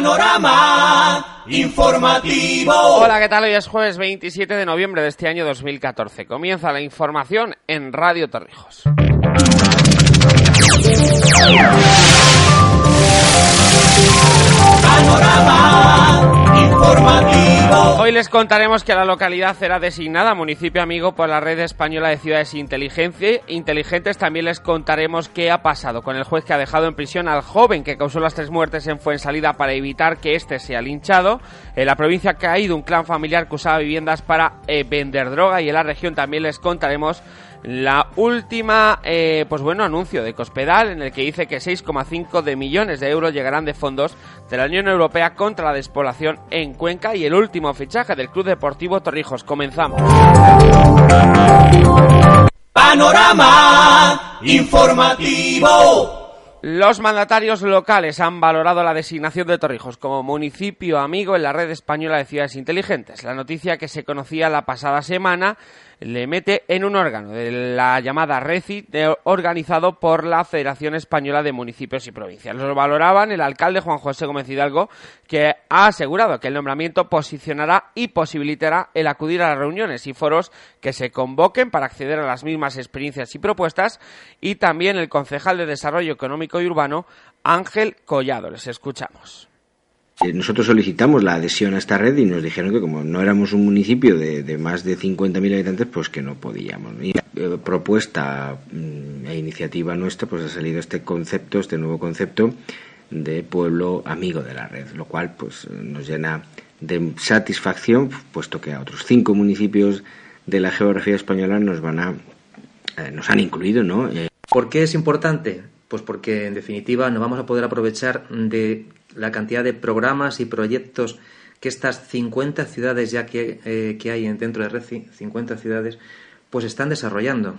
Panorama informativo. Hola, ¿qué tal? Hoy es jueves 27 de noviembre de este año 2014. Comienza la información en Radio Torrijos. Hoy les contaremos que la localidad será designada municipio amigo por la Red Española de Ciudades Inteligentes. También les contaremos qué ha pasado con el juez que ha dejado en prisión al joven que causó las tres muertes en Fuensalida para evitar que éste sea linchado. En la provincia ha caído un clan familiar que usaba viviendas para eh, vender droga y en la región también les contaremos la última, eh, pues bueno, anuncio de Cospedal en el que dice que 6,5 de millones de euros llegarán de fondos de la Unión Europea contra la despoblación en Cuenca y el último fichaje del Club Deportivo Torrijos. Comenzamos. Panorama informativo. Los mandatarios locales han valorado la designación de Torrijos como municipio amigo en la red española de ciudades inteligentes. La noticia que se conocía la pasada semana le mete en un órgano de la llamada RECI organizado por la Federación Española de Municipios y Provincias. Lo valoraban el alcalde Juan José Gómez Hidalgo, que ha asegurado que el nombramiento posicionará y posibilitará el acudir a las reuniones y foros que se convoquen para acceder a las mismas experiencias y propuestas, y también el concejal de Desarrollo Económico y Urbano, Ángel Collado. Les escuchamos. Eh, Nosotros solicitamos la adhesión a esta red y nos dijeron que como no éramos un municipio de, de más de 50.000 habitantes, pues que no podíamos. Y eh, propuesta mm, e iniciativa nuestra, pues ha salido este concepto, este nuevo concepto de pueblo amigo de la red, lo cual pues nos llena de satisfacción, puesto que a otros cinco municipios de la geografía española nos van a eh, nos han incluido, ¿no? Eh, ¿Por qué es importante? Pues porque en definitiva nos vamos a poder aprovechar de la cantidad de programas y proyectos que estas 50 ciudades ya que, eh, que hay dentro de RECI, 50 ciudades, pues están desarrollando.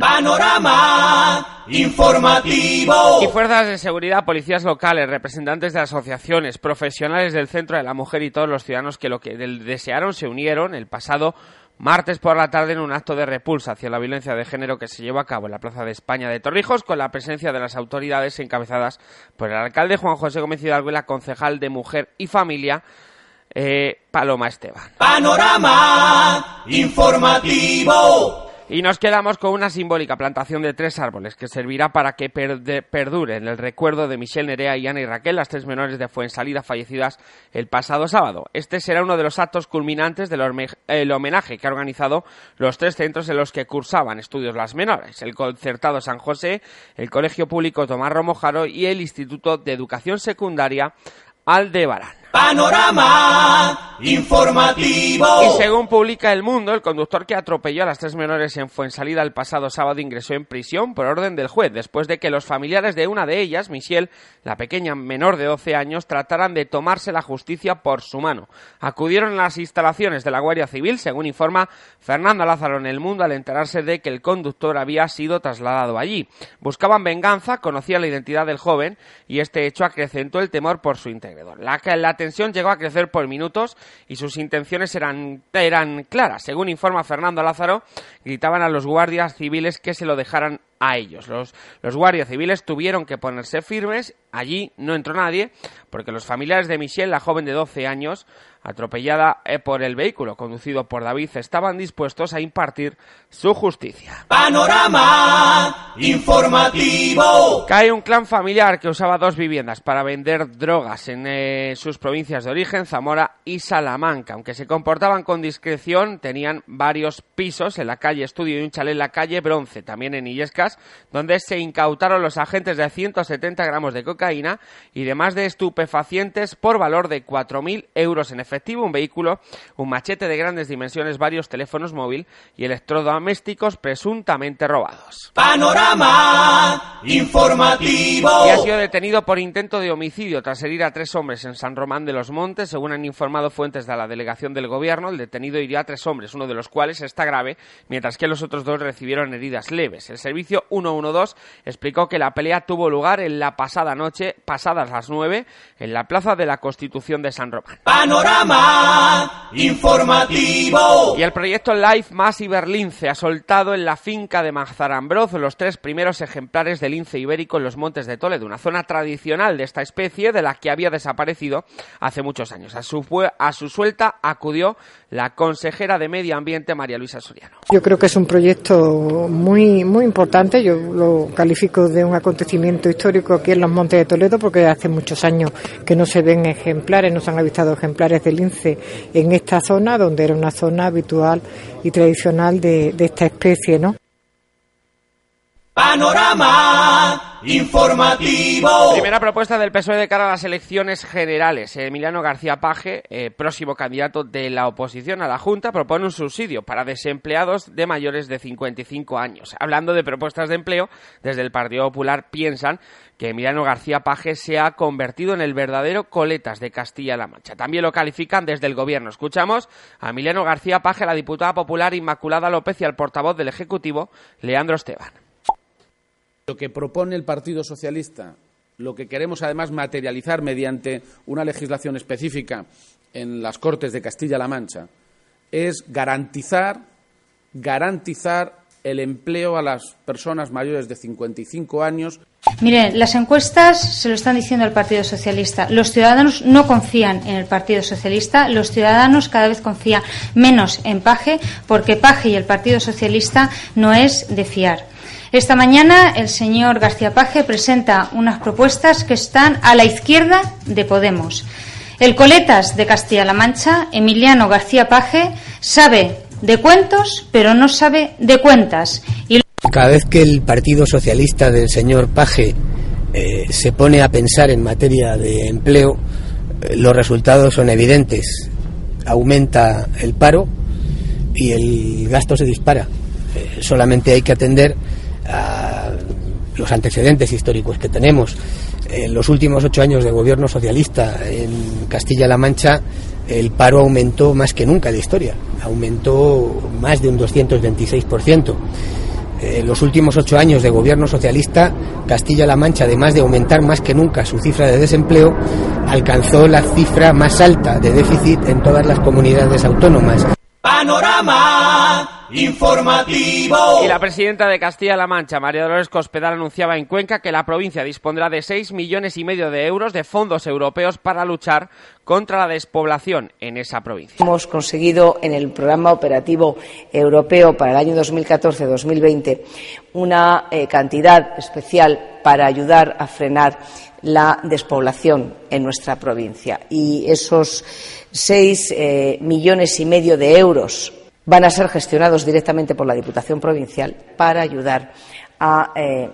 Panorama informativo. Y fuerzas de seguridad, policías locales, representantes de asociaciones, profesionales del Centro de la Mujer y todos los ciudadanos que lo que desearon se unieron el pasado martes por la tarde en un acto de repulsa hacia la violencia de género que se llevó a cabo en la Plaza de España de Torrijos con la presencia de las autoridades encabezadas por el alcalde Juan José Gómez Hidalgo y la concejal de Mujer y Familia eh, Paloma Esteban. Panorama informativo. Y nos quedamos con una simbólica plantación de tres árboles que servirá para que perdure en el recuerdo de Michelle Nerea y Ana y Raquel, las tres menores de Fuensalida fallecidas el pasado sábado. Este será uno de los actos culminantes del homenaje que ha organizado los tres centros en los que cursaban estudios las menores, el Concertado San José, el Colegio Público Tomás Romojaro y el Instituto de Educación Secundaria Aldebarán. Panorama informativo. Y según publica El Mundo, el conductor que atropelló a las tres menores en Fuensalida el pasado sábado ingresó en prisión por orden del juez, después de que los familiares de una de ellas, Michelle, la pequeña menor de 12 años, trataran de tomarse la justicia por su mano. Acudieron a las instalaciones de la Guardia Civil, según informa Fernando Lázaro en El Mundo, al enterarse de que el conductor había sido trasladado allí. Buscaban venganza, conocían la identidad del joven y este hecho acrecentó el temor por su integridad. La, la tensión llegó a crecer por minutos y sus intenciones eran, eran claras. Según informa Fernando Lázaro, gritaban a los guardias civiles que se lo dejaran a ellos. Los, los guardias civiles tuvieron que ponerse firmes. Allí no entró nadie porque los familiares de Michelle, la joven de 12 años, atropellada eh, por el vehículo conducido por David, estaban dispuestos a impartir su justicia. Panorama informativo. Cae un clan familiar que usaba dos viviendas para vender drogas en eh, sus provincias de origen, Zamora y Salamanca. Aunque se comportaban con discreción, tenían varios pisos en la calle Estudio y un chalet en la calle Bronce, también en Illescas, donde se incautaron los agentes de 170 gramos de cocaína y demás de estupefacientes por valor de 4.000 euros en efectivo, un vehículo, un machete de grandes dimensiones, varios teléfonos móvil y electrodomésticos presuntamente robados. Panorama informativo. Y ha sido detenido por intento de homicidio tras herir a tres hombres en San Román de los Montes. Según han informado fuentes de la delegación del gobierno, el detenido hirió a tres hombres, uno de los cuales está grave, mientras que los otros dos recibieron heridas leves. El servicio 112 explicó que la pelea tuvo lugar en la pasada noche, pasadas las nueve, en la Plaza de la Constitución de San Román. Panorama informativo. Y el proyecto Life Massive Lince ha soltado en la finca de Mazarambroz los tres primeros ejemplares de lince ibérico en los montes de Toledo, una zona tradicional de esta especie de la que había desaparecido hace muchos años. A su, a su suelta acudió la consejera de Medio Ambiente, María Luisa Soriano. Yo creo que es un proyecto muy, muy importante. Yo lo califico de un acontecimiento histórico aquí en los Montes de Toledo porque hace muchos años que no se ven ejemplares, no se han avistado ejemplares de lince en esta zona, donde era una zona habitual y tradicional de, esta especie, ¿no? Panorama informativo. Primera propuesta del PSOE de cara a las elecciones generales. Emiliano García Paje, eh, próximo candidato de la oposición a la Junta, propone un subsidio para desempleados de mayores de 55 años. Hablando de propuestas de empleo, desde el Partido Popular piensan que Emiliano García Paje se ha convertido en el verdadero coletas de Castilla-La Mancha. También lo califican desde el gobierno. Escuchamos a Emiliano García Paje, la diputada popular Inmaculada López y al portavoz del Ejecutivo, Leandro Esteban. Lo que propone el Partido Socialista, lo que queremos además materializar mediante una legislación específica en las Cortes de Castilla-La Mancha, es garantizar, garantizar el empleo a las personas mayores de 55 años. Miren, las encuestas se lo están diciendo al Partido Socialista. Los ciudadanos no confían en el Partido Socialista. Los ciudadanos cada vez confían menos en Paje porque Paje y el Partido Socialista no es de fiar. Esta mañana el señor García Paje presenta unas propuestas que están a la izquierda de Podemos. El coletas de Castilla-La Mancha, Emiliano García Paje, sabe de cuentos, pero no sabe de cuentas. Cada vez que el Partido Socialista del señor Paje eh, se pone a pensar en materia de empleo, eh, los resultados son evidentes. Aumenta el paro y el gasto se dispara. Eh, solamente hay que atender a los antecedentes históricos que tenemos. En los últimos ocho años de gobierno socialista en Castilla-La Mancha, el paro aumentó más que nunca de historia, aumentó más de un 226%. En los últimos ocho años de gobierno socialista, Castilla-La Mancha, además de aumentar más que nunca su cifra de desempleo, alcanzó la cifra más alta de déficit en todas las comunidades autónomas. Panorama informativo. Y la presidenta de Castilla-La Mancha, María Dolores Cospedal, anunciaba en Cuenca que la provincia dispondrá de 6 millones y medio de euros de fondos europeos para luchar contra la despoblación en esa provincia. Hemos conseguido en el programa operativo europeo para el año 2014-2020 una eh, cantidad especial para ayudar a frenar la despoblación en nuestra provincia. Y esos seis eh, millones y medio de euros van a ser gestionados directamente por la Diputación Provincial para ayudar a eh,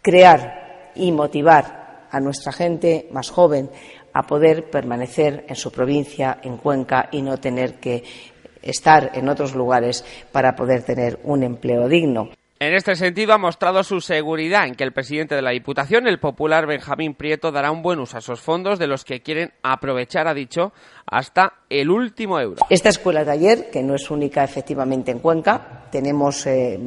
crear y motivar a nuestra gente más joven a poder permanecer en su provincia, en Cuenca, y no tener que estar en otros lugares para poder tener un empleo digno. En este sentido, ha mostrado su seguridad en que el presidente de la Diputación, el popular Benjamín Prieto, dará un buen uso a esos fondos de los que quieren aprovechar, ha dicho, hasta el último euro. Esta escuela de ayer, que no es única efectivamente en Cuenca, tenemos eh,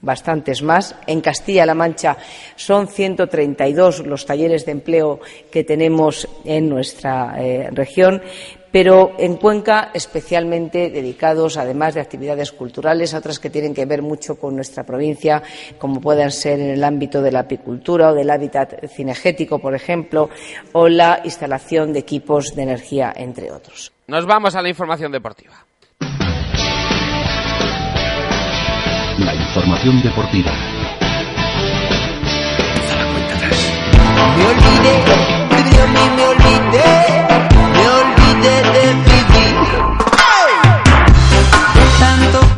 bastantes más. En Castilla-La Mancha son 132 los talleres de empleo que tenemos en nuestra eh, región, pero en Cuenca especialmente dedicados, además de actividades culturales, a otras que tienen que ver mucho con nuestra provincia, como puedan ser en el ámbito de la apicultura o del hábitat cinegético, por ejemplo, o la instalación de equipos de energía, entre otros. Nos vamos a la información deportiva. La información deportiva. Me olvidé, me olvidé.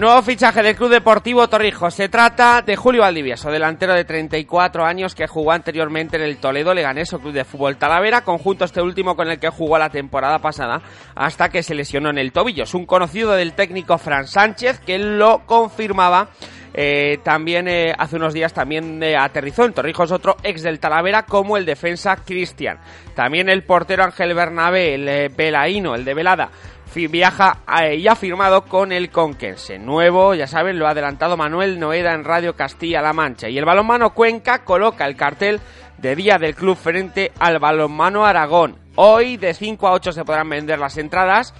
Nuevo fichaje del Club Deportivo Torrijos. Se trata de Julio Valdivieso, delantero de 34 años que jugó anteriormente en el Toledo Leganés o Club de Fútbol Talavera, conjunto este último con el que jugó la temporada pasada hasta que se lesionó en el tobillo. Es un conocido del técnico Fran Sánchez que lo confirmaba eh, también eh, hace unos días también eh, aterrizó en Torrijos otro ex del Talavera como el defensa Cristian. También el portero Ángel Bernabé, el Belaíno, el de Velada, viaja y ha firmado con el Conquense. Nuevo, ya saben, lo ha adelantado Manuel Noeda en Radio Castilla-La Mancha. Y el balonmano Cuenca coloca el cartel de día del club frente al balonmano Aragón. Hoy de 5 a 8 se podrán vender las entradas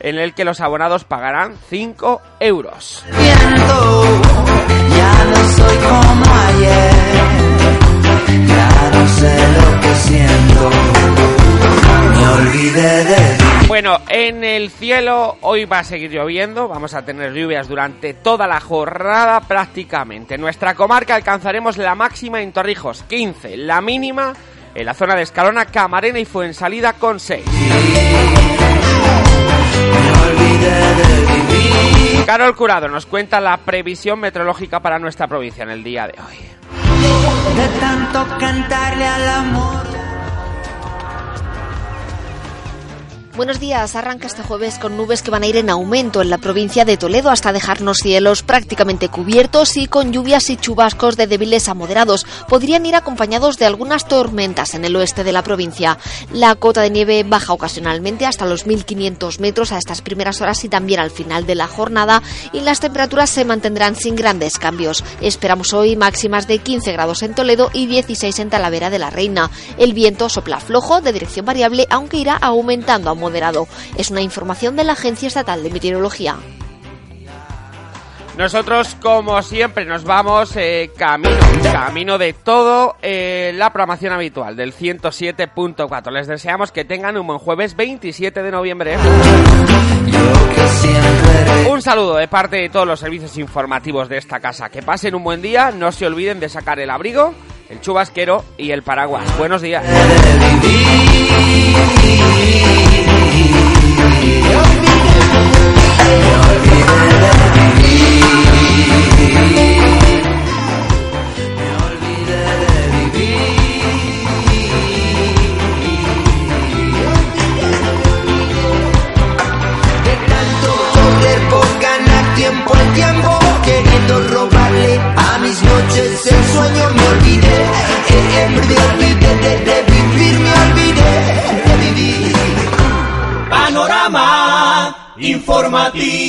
en el que los abonados pagarán 5 euros. Ya no soy como ayer. Ya no sé lo que siento. Me olvidé de Bueno, en el cielo hoy va a seguir lloviendo, vamos a tener lluvias durante toda la jornada prácticamente. En nuestra comarca alcanzaremos la máxima en Torrijos, 15, la mínima en la zona de Escalona, Camarena y Fuensalida con 6. Carol Curado nos cuenta la previsión meteorológica para nuestra provincia en el día de hoy. de tanto cantarle al amor. Buenos días. Arranca este jueves con nubes que van a ir en aumento en la provincia de Toledo hasta dejarnos cielos prácticamente cubiertos y con lluvias y chubascos de débiles a moderados. Podrían ir acompañados de algunas tormentas en el oeste de la provincia. La cota de nieve baja ocasionalmente hasta los 1.500 metros a estas primeras horas y también al final de la jornada y las temperaturas se mantendrán sin grandes cambios. Esperamos hoy máximas de 15 grados en Toledo y 16 en Talavera de la Reina. El viento sopla flojo de dirección variable aunque irá aumentando a Es una información de la Agencia Estatal de Meteorología. Nosotros, como siempre, nos vamos eh, camino, camino de todo eh, la programación habitual del 107.4. Les deseamos que tengan un buen jueves 27 de noviembre. Un saludo de parte de todos los servicios informativos de esta casa. Que pasen un buen día. No se olviden de sacar el abrigo, el chubasquero y el paraguas. Buenos días. De informativo.